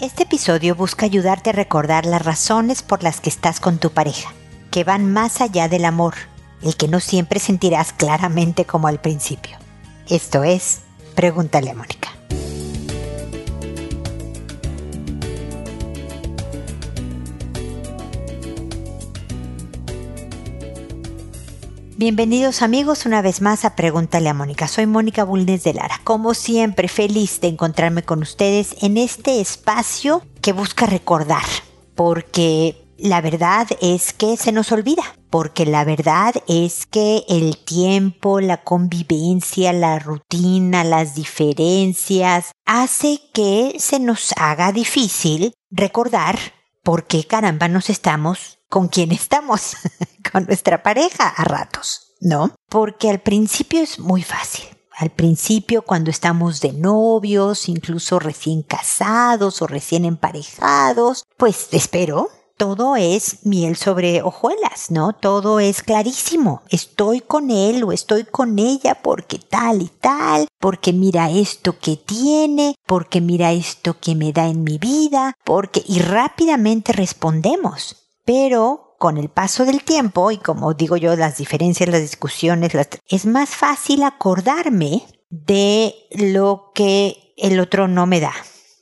Este episodio busca ayudarte a recordar las razones por las que estás con tu pareja, que van más allá del amor, el que no siempre sentirás claramente como al principio. Esto es, pregúntale a Mónica. Bienvenidos amigos una vez más a Pregúntale a Mónica. Soy Mónica Bulnes de Lara. Como siempre, feliz de encontrarme con ustedes en este espacio que busca recordar. Porque la verdad es que se nos olvida. Porque la verdad es que el tiempo, la convivencia, la rutina, las diferencias, hace que se nos haga difícil recordar por qué caramba nos estamos con quién estamos, con nuestra pareja a ratos, ¿no? Porque al principio es muy fácil. Al principio, cuando estamos de novios, incluso recién casados o recién emparejados, pues espero, todo es miel sobre hojuelas, ¿no? Todo es clarísimo. Estoy con él o estoy con ella porque tal y tal, porque mira esto que tiene, porque mira esto que me da en mi vida, porque... Y rápidamente respondemos pero con el paso del tiempo y como digo yo, las diferencias, las discusiones, es más fácil acordarme de lo que el otro no me da,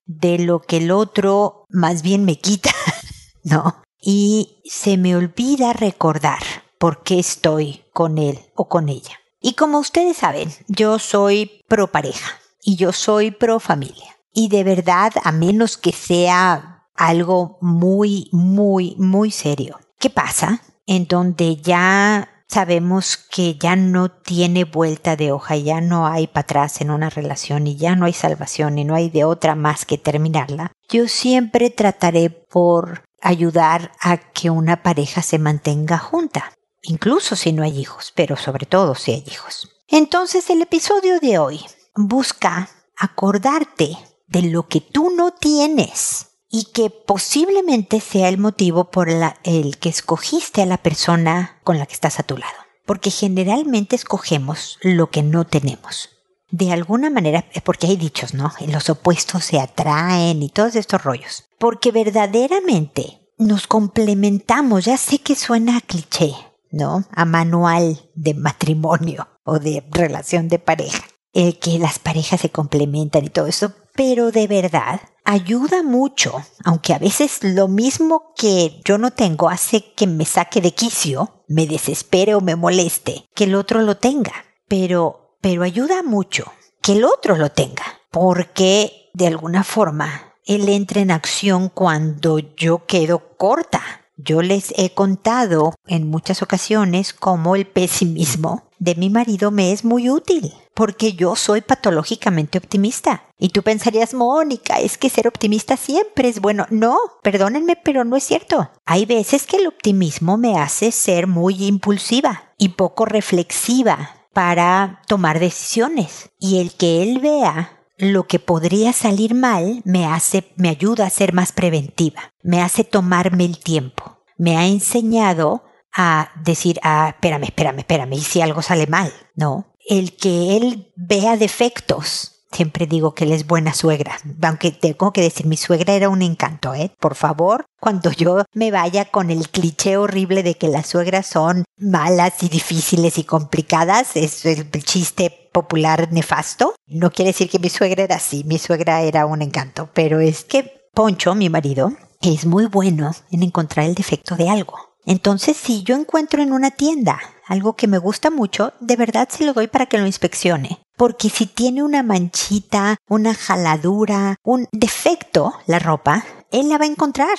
de lo que el otro más bien me quita, ¿no? Y se me olvida recordar por qué estoy con él o con ella. Y como ustedes saben, yo soy pro pareja y yo soy pro familia. Y de verdad, a menos que sea algo muy, muy, muy serio. ¿Qué pasa? En donde ya sabemos que ya no tiene vuelta de hoja, ya no hay para atrás en una relación y ya no hay salvación y no hay de otra más que terminarla, yo siempre trataré por ayudar a que una pareja se mantenga junta, incluso si no hay hijos, pero sobre todo si hay hijos. Entonces el episodio de hoy busca acordarte de lo que tú no tienes y que posiblemente sea el motivo por el que escogiste a la persona con la que estás a tu lado. Porque generalmente escogemos lo que no tenemos. De alguna manera, porque hay dichos, ¿no? Los opuestos se atraen y todos estos rollos. Porque verdaderamente nos complementamos. Ya sé que suena a cliché, ¿no? A manual de matrimonio o de relación de pareja. El que las parejas se complementan y todo eso. Pero de verdad, ayuda mucho, aunque a veces lo mismo que yo no tengo hace que me saque de quicio, me desespere o me moleste, que el otro lo tenga. Pero, pero ayuda mucho que el otro lo tenga, porque de alguna forma él entra en acción cuando yo quedo corta. Yo les he contado en muchas ocasiones cómo el pesimismo de mi marido me es muy útil, porque yo soy patológicamente optimista. Y tú pensarías, Mónica, es que ser optimista siempre es bueno. No, perdónenme, pero no es cierto. Hay veces que el optimismo me hace ser muy impulsiva y poco reflexiva para tomar decisiones. Y el que él vea lo que podría salir mal me hace, me ayuda a ser más preventiva, me hace tomarme el tiempo, me ha enseñado a decir, ah, espérame, espérame, espérame, y si algo sale mal, ¿no? El que él vea defectos Siempre digo que él es buena suegra, aunque tengo que decir, mi suegra era un encanto, ¿eh? Por favor, cuando yo me vaya con el cliché horrible de que las suegras son malas y difíciles y complicadas, es el chiste popular nefasto. No quiere decir que mi suegra era así, mi suegra era un encanto, pero es que Poncho, mi marido, es muy bueno en encontrar el defecto de algo. Entonces, si yo encuentro en una tienda algo que me gusta mucho, de verdad se lo doy para que lo inspeccione. Porque si tiene una manchita, una jaladura, un defecto la ropa, él la va a encontrar.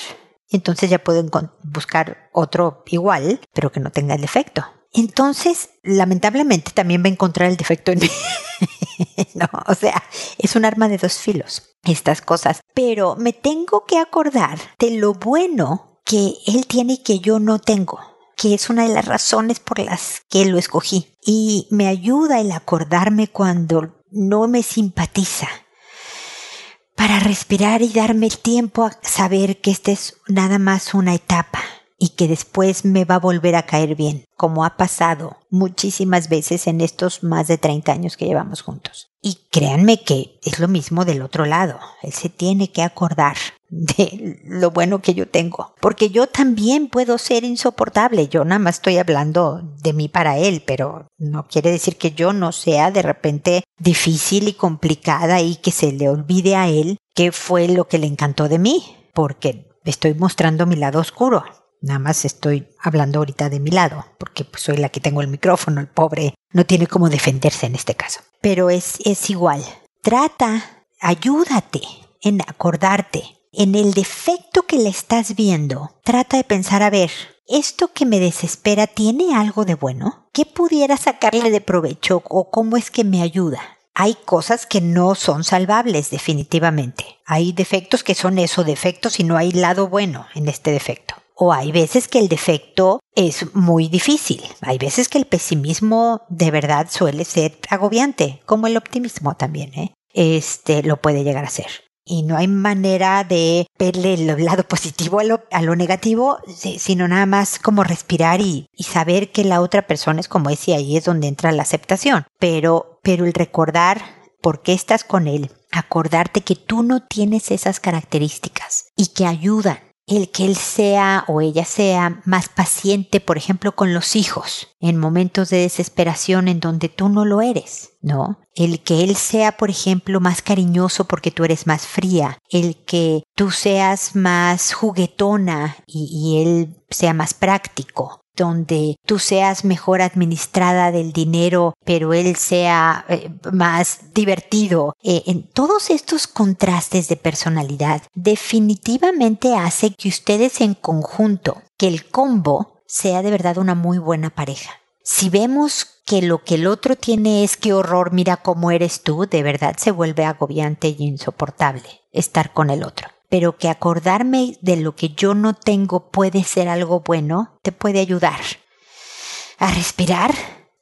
Entonces ya puedo buscar otro igual, pero que no tenga el defecto. Entonces, lamentablemente también va a encontrar el defecto en mí. no, o sea, es un arma de dos filos, estas cosas. Pero me tengo que acordar de lo bueno que él tiene y que yo no tengo que es una de las razones por las que lo escogí. Y me ayuda el acordarme cuando no me simpatiza. Para respirar y darme el tiempo a saber que esta es nada más una etapa y que después me va a volver a caer bien, como ha pasado muchísimas veces en estos más de 30 años que llevamos juntos. Y créanme que es lo mismo del otro lado. Él se tiene que acordar de lo bueno que yo tengo. Porque yo también puedo ser insoportable. Yo nada más estoy hablando de mí para él, pero no quiere decir que yo no sea de repente difícil y complicada y que se le olvide a él qué fue lo que le encantó de mí. Porque estoy mostrando mi lado oscuro. Nada más estoy hablando ahorita de mi lado, porque pues, soy la que tengo el micrófono, el pobre no tiene cómo defenderse en este caso. Pero es, es igual. Trata, ayúdate en acordarte en el defecto que le estás viendo, trata de pensar, a ver, ¿esto que me desespera tiene algo de bueno? ¿Qué pudiera sacarle de provecho o cómo es que me ayuda? Hay cosas que no son salvables definitivamente. Hay defectos que son eso, defectos y no hay lado bueno en este defecto. O hay veces que el defecto es muy difícil. Hay veces que el pesimismo de verdad suele ser agobiante, como el optimismo también, ¿eh? Este lo puede llegar a ser y no hay manera de verle el lado positivo a lo, negativo, sino nada más como respirar y, y, saber que la otra persona es como ese, ahí es donde entra la aceptación. Pero, pero el recordar por qué estás con él, acordarte que tú no tienes esas características y que ayudan el que él sea o ella sea más paciente, por ejemplo, con los hijos, en momentos de desesperación en donde tú no lo eres, ¿no? El que él sea, por ejemplo, más cariñoso porque tú eres más fría, el que tú seas más juguetona y, él sea más práctico, donde tú seas mejor administrada del dinero, pero él sea eh, más divertido. Eh, en todos estos contrastes de personalidad definitivamente hace que ustedes en conjunto, que el combo sea de verdad una muy buena pareja. Si vemos que lo que el otro tiene es que horror, mira cómo eres tú, de verdad se vuelve agobiante y insoportable estar con el otro pero que acordarme de lo que yo no tengo puede ser algo bueno, te puede ayudar a respirar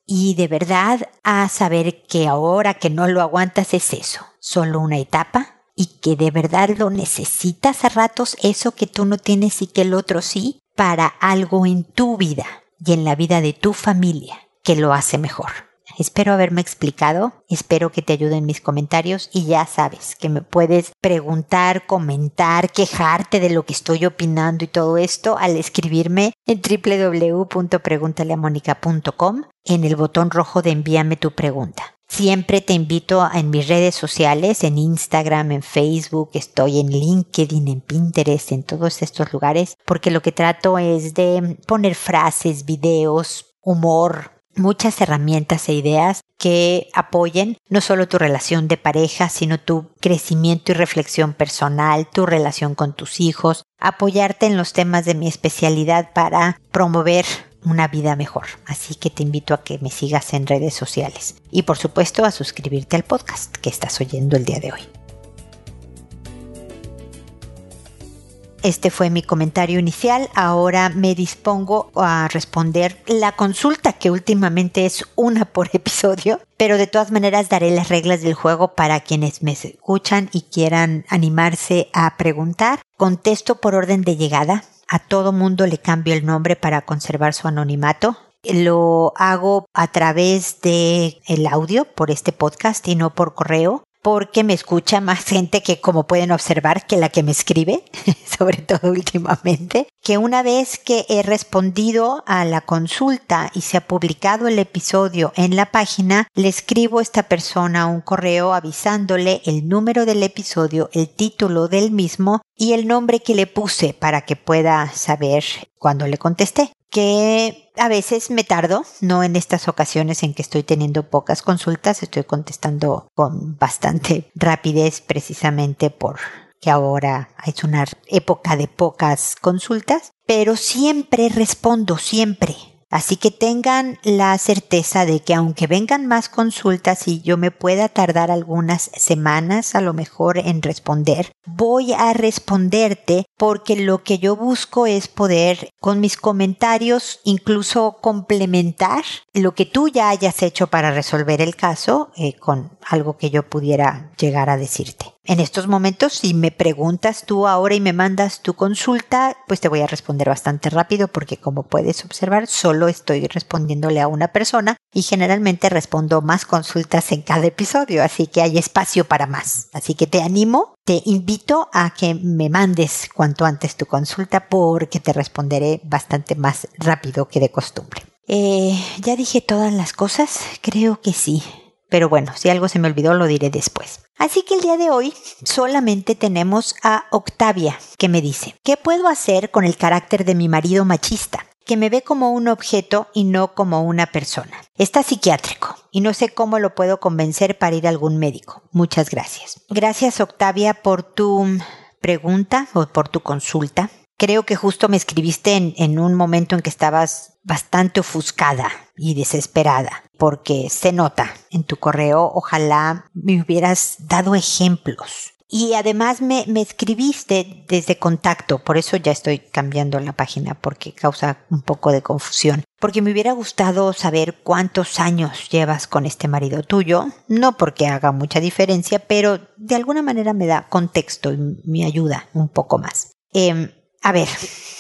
y de verdad a saber que ahora que no lo aguantas es eso, solo una etapa y que de verdad lo necesitas a ratos, eso que tú no tienes y que el otro sí, para algo en tu vida y en la vida de tu familia que lo hace mejor. Espero haberme explicado, espero que te ayuden mis comentarios y ya sabes que me puedes preguntar, comentar, quejarte de lo que estoy opinando y todo esto al escribirme en www.preguntaleamónica.com en el botón rojo de envíame tu pregunta. Siempre te invito en mis redes sociales, en Instagram, en Facebook, estoy en LinkedIn, en Pinterest, en todos estos lugares, porque lo que trato es de poner frases, videos, humor, muchas herramientas e ideas que apoyen no solo tu relación de pareja, sino tu crecimiento y reflexión personal, tu relación con tus hijos, apoyarte en los temas de mi especialidad para promover una vida mejor. Así que te invito a que me sigas en redes sociales y por supuesto a suscribirte al podcast que estás oyendo el día de hoy. Este fue mi comentario inicial. Ahora me dispongo a responder la consulta, que últimamente es una por episodio, pero de todas maneras daré las reglas del juego para quienes me escuchan y quieran animarse a preguntar. Contesto por orden de llegada. A todo mundo le cambio el nombre para conservar su anonimato. Lo hago a través de el audio por este podcast y no por correo porque me escucha más gente que, como pueden observar, que la que me escribe, sobre todo últimamente, que una vez que he respondido a la consulta y se ha publicado el episodio en la página, le escribo a esta persona un correo avisándole el número del episodio, el título del mismo y el nombre que le puse para que pueda saber cuando le contesté. Que a veces me tardo, no en estas ocasiones en que estoy teniendo pocas consultas, estoy contestando con bastante rapidez precisamente por que ahora es una época de pocas consultas, pero siempre respondo, siempre. Así que tengan la certeza de que aunque vengan más consultas y yo me pueda tardar algunas semanas a lo mejor en responder, voy a responderte porque lo que yo busco es poder con mis comentarios incluso complementar lo que tú ya hayas hecho para resolver el caso eh, con algo que yo pudiera llegar a decirte. En estos momentos, si me preguntas tú ahora y me mandas tu consulta, pues te voy a responder bastante rápido porque como puedes observar, solo estoy respondiéndole a una persona y generalmente respondo más consultas en cada episodio, así que hay espacio para más. Así que te animo, te invito a que me mandes cuanto antes tu consulta porque te responderé bastante más rápido que de costumbre. Eh, ya dije todas las cosas, creo que sí. Pero bueno, si algo se me olvidó lo diré después. Así que el día de hoy solamente tenemos a Octavia, que me dice, ¿qué puedo hacer con el carácter de mi marido machista? que me ve como un objeto y no como una persona. Está psiquiátrico y no sé cómo lo puedo convencer para ir a algún médico. Muchas gracias. Gracias Octavia por tu pregunta o por tu consulta. Creo que justo me escribiste en, en, un momento en que estabas bastante ofuscada y desesperada, porque se nota en tu correo, ojalá me hubieras dado ejemplos. Y además me, me escribiste desde contacto, por eso ya estoy cambiando la página, porque causa un poco de confusión. Porque me hubiera gustado saber cuántos años llevas con este marido tuyo, no porque haga mucha diferencia, pero de alguna manera me da contexto y me ayuda un poco más. Eh, a ver,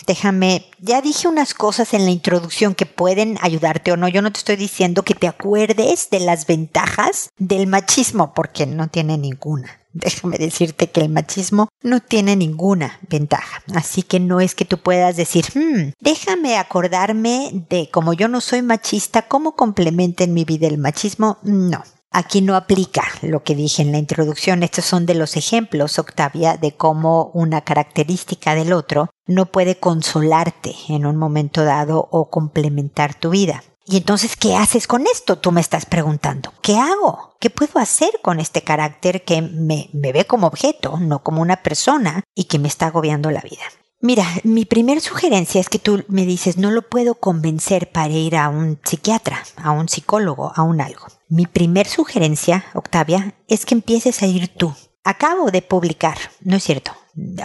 déjame, ya dije unas cosas en la introducción que pueden ayudarte o no. Yo no te estoy diciendo que te acuerdes de las ventajas del machismo, porque no tiene ninguna. Déjame decirte que el machismo no tiene ninguna ventaja. Así que no es que tú puedas decir, hmm, déjame acordarme de como yo no soy machista, ¿cómo complementa en mi vida el machismo? No. Aquí no aplica lo que dije en la introducción. Estos son de los ejemplos, Octavia, de cómo una característica del otro no puede consolarte en un momento dado o complementar tu vida. Y entonces, ¿qué haces con esto? Tú me estás preguntando. ¿Qué hago? ¿Qué puedo hacer con este carácter que me, ve como objeto, no como una persona y que me está agobiando la vida? Mira, mi primer sugerencia es que tú me dices, no lo puedo convencer para ir a un psiquiatra, a un psicólogo, a un algo. Mi primer sugerencia, Octavia, es que empieces a ir tú. Acabo de publicar, no es cierto,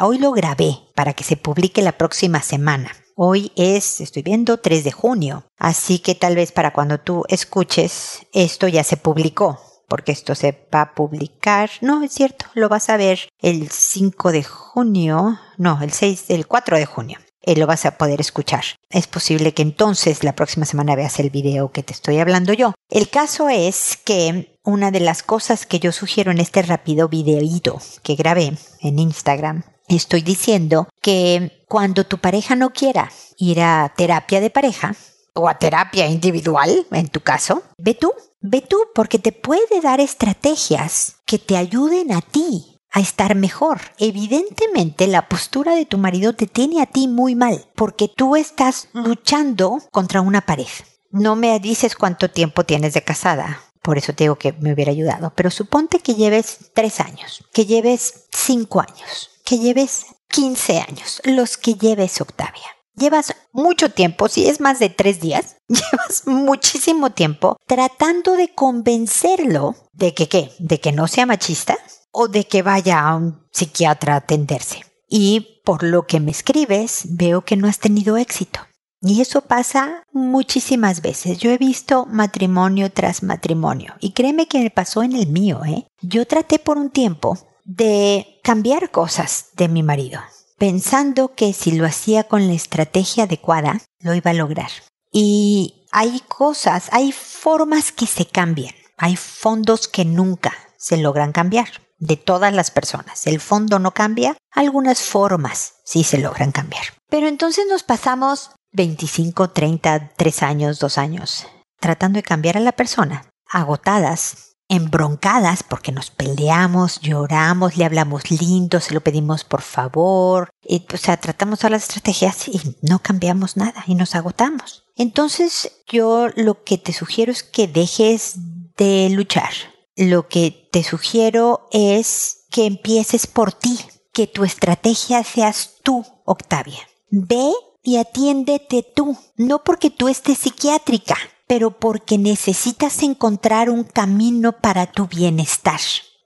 hoy lo grabé para que se publique la próxima semana. Hoy es, estoy viendo, 3 de junio, así que tal vez para cuando tú escuches esto ya se publicó porque esto se va a publicar. No, es cierto, lo vas a ver el 5 de junio, no, el 6, el 4 de junio. Eh, lo vas a poder escuchar. Es posible que entonces la próxima semana veas el video que te estoy hablando yo. El caso es que una de las cosas que yo sugiero en este rápido videíto que grabé en Instagram, estoy diciendo que cuando tu pareja no quiera ir a terapia de pareja, o a terapia individual, en tu caso, ve tú, ve tú porque te puede dar estrategias que te ayuden a ti a estar mejor. Evidentemente la postura de tu marido te tiene a ti muy mal porque tú estás luchando contra una pared. No me dices cuánto tiempo tienes de casada. Por eso te digo que me hubiera ayudado. Pero suponte que lleves tres años, que lleves cinco años, que lleves 15 años, los que lleves, Octavia llevas mucho tiempo, si es más de tres días, llevas muchísimo tiempo tratando de convencerlo de que qué, de que no sea machista o de que vaya a un psiquiatra a atenderse. Y por lo que me escribes, veo que no has tenido éxito. Y eso pasa muchísimas veces. Yo he visto matrimonio tras matrimonio. Y créeme que me pasó en el mío, ¿eh? Yo traté por un tiempo de cambiar cosas de mi marido pensando que si lo hacía con la estrategia adecuada, lo iba a lograr. Y hay cosas, hay formas que se cambian, hay fondos que nunca se logran cambiar de todas las personas. El fondo no cambia, algunas formas sí se logran cambiar. Pero entonces nos pasamos 25, 30, 3 años, 2 años tratando de cambiar a la persona, agotadas, embroncadas porque nos peleamos, lloramos, le hablamos lindo, se lo pedimos por favor, y, o sea, tratamos todas las estrategias y no cambiamos nada y nos agotamos. Entonces yo lo que te sugiero es que dejes de luchar. Lo que te sugiero es que empieces por ti, que tu estrategia seas tú, Octavia. Ve y atiéndete tú, no porque tú estés psiquiátrica, pero porque necesitas encontrar un camino para tu bienestar.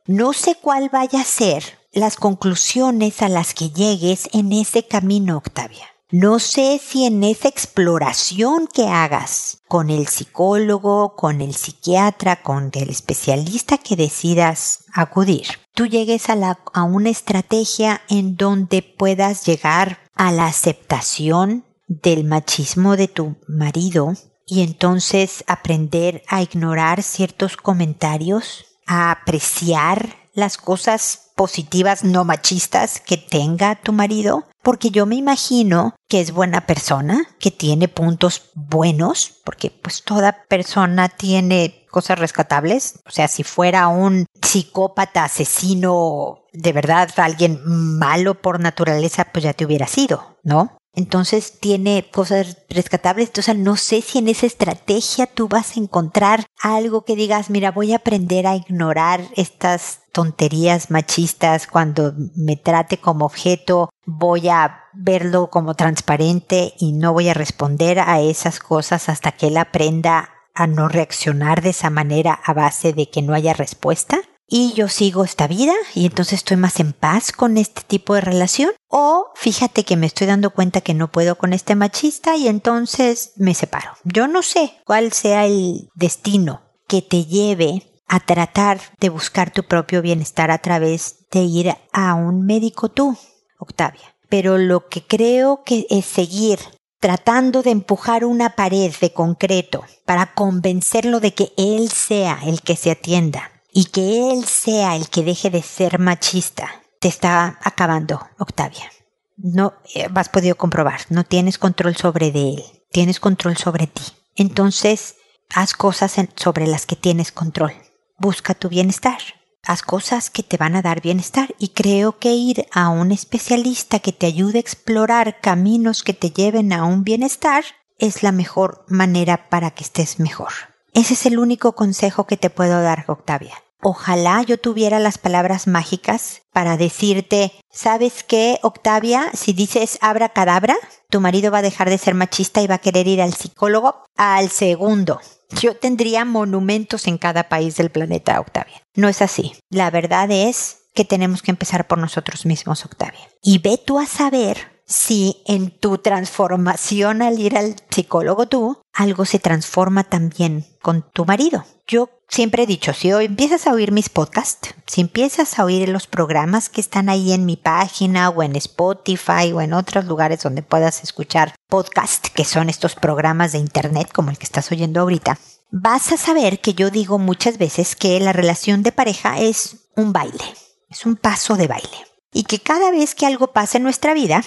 No sé cuál vaya a ser las conclusiones a las que llegues en ese camino, Octavia. No sé si en esa exploración que hagas con el psicólogo, con el psiquiatra, con el especialista que decidas acudir, tú llegues a, a una estrategia en donde puedas llegar a la aceptación del machismo de tu marido y entonces aprender a ignorar ciertos comentarios, a apreciar las cosas positivas no machistas que tenga tu marido, porque yo me imagino que es buena persona, que tiene puntos buenos, porque pues toda persona tiene cosas rescatables, o sea, si fuera un psicópata, asesino, de verdad, alguien malo por naturaleza, pues ya te hubiera sido, ¿no? Entonces tiene cosas rescatables. Entonces no sé si en esa estrategia tú vas a encontrar algo que digas, mira, voy a aprender a ignorar estas tonterías machistas cuando me trate como objeto, voy a verlo como transparente y no voy a responder a esas cosas hasta que él aprenda a no reaccionar de esa manera a base de que no haya respuesta y yo sigo esta vida y entonces estoy más en paz con este tipo de relación o fíjate que me estoy dando cuenta que no puedo con este machista y entonces me separo. Yo no sé cuál sea el destino que te lleve a tratar de buscar tu propio bienestar a través de ir a un médico tú, Octavia. Pero lo que creo que es seguir tratando de empujar una pared de concreto para convencerlo de que él sea el que se atienda y que él sea el que deje de ser machista, te está acabando, Octavia. No eh, has podido comprobar, no tienes control sobre de él, tienes control sobre ti. Entonces, haz cosas sobre las que tienes control. Busca tu bienestar. Haz cosas que te van a dar bienestar y creo que ir a un especialista que te ayude a explorar caminos que te lleven a un bienestar es la mejor manera para que estés mejor. Ese es el único consejo que te puedo dar, Octavia. Ojalá yo tuviera las palabras mágicas para decirte, ¿sabes qué, Octavia? Si dices abra cadabra, tu marido va a dejar de ser machista y va a querer ir al psicólogo al segundo. Yo tendría monumentos en cada país del planeta, Octavia. No es así. La verdad es que tenemos que empezar por nosotros mismos, Octavia. Y ve tú a saber si en tu transformación al ir al psicólogo tú, algo se transforma también con tu marido. Yo siempre he dicho, si hoy empiezas a oír mis podcasts, si empiezas a oír los programas que están ahí en mi página o en Spotify o en otros lugares donde puedas escuchar podcasts, que son estos programas de internet como el que estás oyendo ahorita, vas a saber que yo digo muchas veces que la relación de pareja es un baile, es un paso de baile. Y que cada vez que algo pasa en nuestra vida,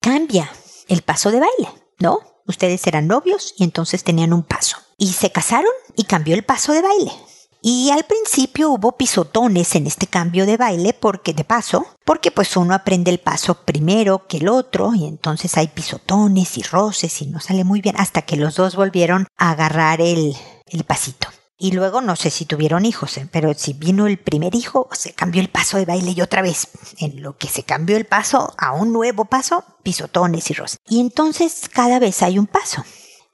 cambia el paso de baile, ¿no? Ustedes eran novios y entonces tenían un paso. Y se casaron y cambió el paso de baile. Y al principio hubo pisotones en este cambio de baile porque de paso, porque pues uno aprende el paso primero que el otro y entonces hay pisotones y roces y no sale muy bien hasta que los dos volvieron a agarrar el, el pasito. Y luego no sé si tuvieron hijos, ¿eh? pero si vino el primer hijo, se cambió el paso de baile y otra vez, en lo que se cambió el paso a un nuevo paso, pisotones y rosas. Y entonces cada vez hay un paso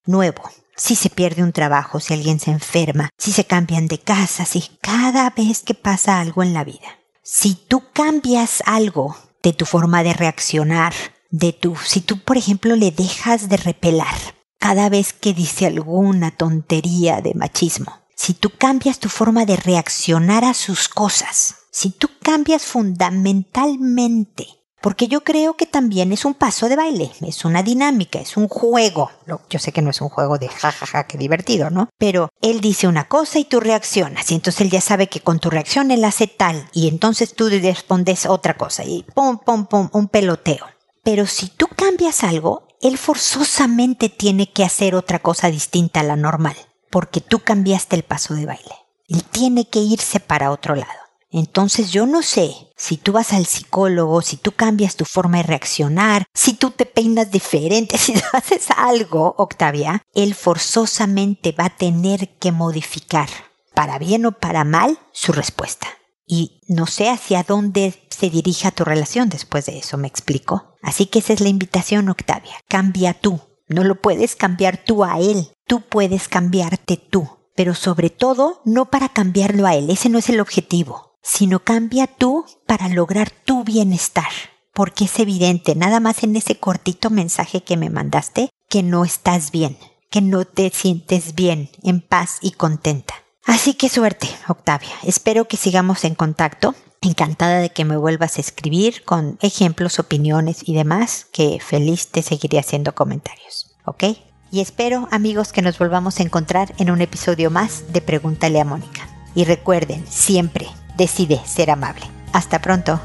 nuevo. Si se pierde un trabajo, si alguien se enferma, si se cambian de casa, si cada vez que pasa algo en la vida. Si tú cambias algo de tu forma de reaccionar, de tu, si tú por ejemplo le dejas de repelar cada vez que dice alguna tontería de machismo, si tú cambias tu forma de reaccionar a sus cosas, si tú cambias fundamentalmente, porque yo creo que también es un paso de baile, es una dinámica, es un juego. Yo sé que no es un juego de jajaja, ja, ja, qué divertido, ¿no? Pero él dice una cosa y tú reaccionas, y entonces él ya sabe que con tu reacción él hace tal, y entonces tú respondes otra cosa, y pum, pum, pum, un peloteo. Pero si tú cambias algo, él forzosamente tiene que hacer otra cosa distinta a la normal porque tú cambiaste el paso de baile. Él tiene que irse para otro lado. Entonces yo no sé si tú vas al psicólogo, si tú cambias tu forma de reaccionar, si tú te peinas diferente, si haces algo, Octavia, él forzosamente va a tener que modificar, para bien o para mal, su respuesta. Y no sé hacia dónde se dirija tu relación después de eso, me explico. Así que esa es la invitación, Octavia. Cambia tú. No lo puedes cambiar tú a él. Tú puedes cambiarte tú, pero sobre todo no para cambiarlo a él, ese no es el objetivo, sino cambia tú para lograr tu bienestar. porque es evidente, nada más en ese cortito mensaje que me mandaste, que no estás bien, que no te sientes bien, en paz y contenta. Así que suerte, Octavia. Espero que sigamos en contacto. Encantada de que me vuelvas a escribir con ejemplos, opiniones y demás, que feliz te seguiré haciendo comentarios. ¿Ok? Y espero, amigos, que nos volvamos a encontrar en un episodio más de Pregúntale a Mónica. Y recuerden, siempre decide ser amable. Hasta pronto.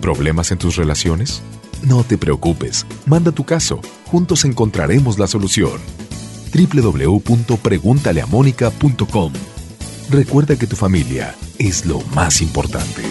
¿Problemas en tus relaciones? No te preocupes, manda tu caso, juntos encontraremos la solución. www.preguntaleamónica.com Recuerda que tu familia es lo más importante.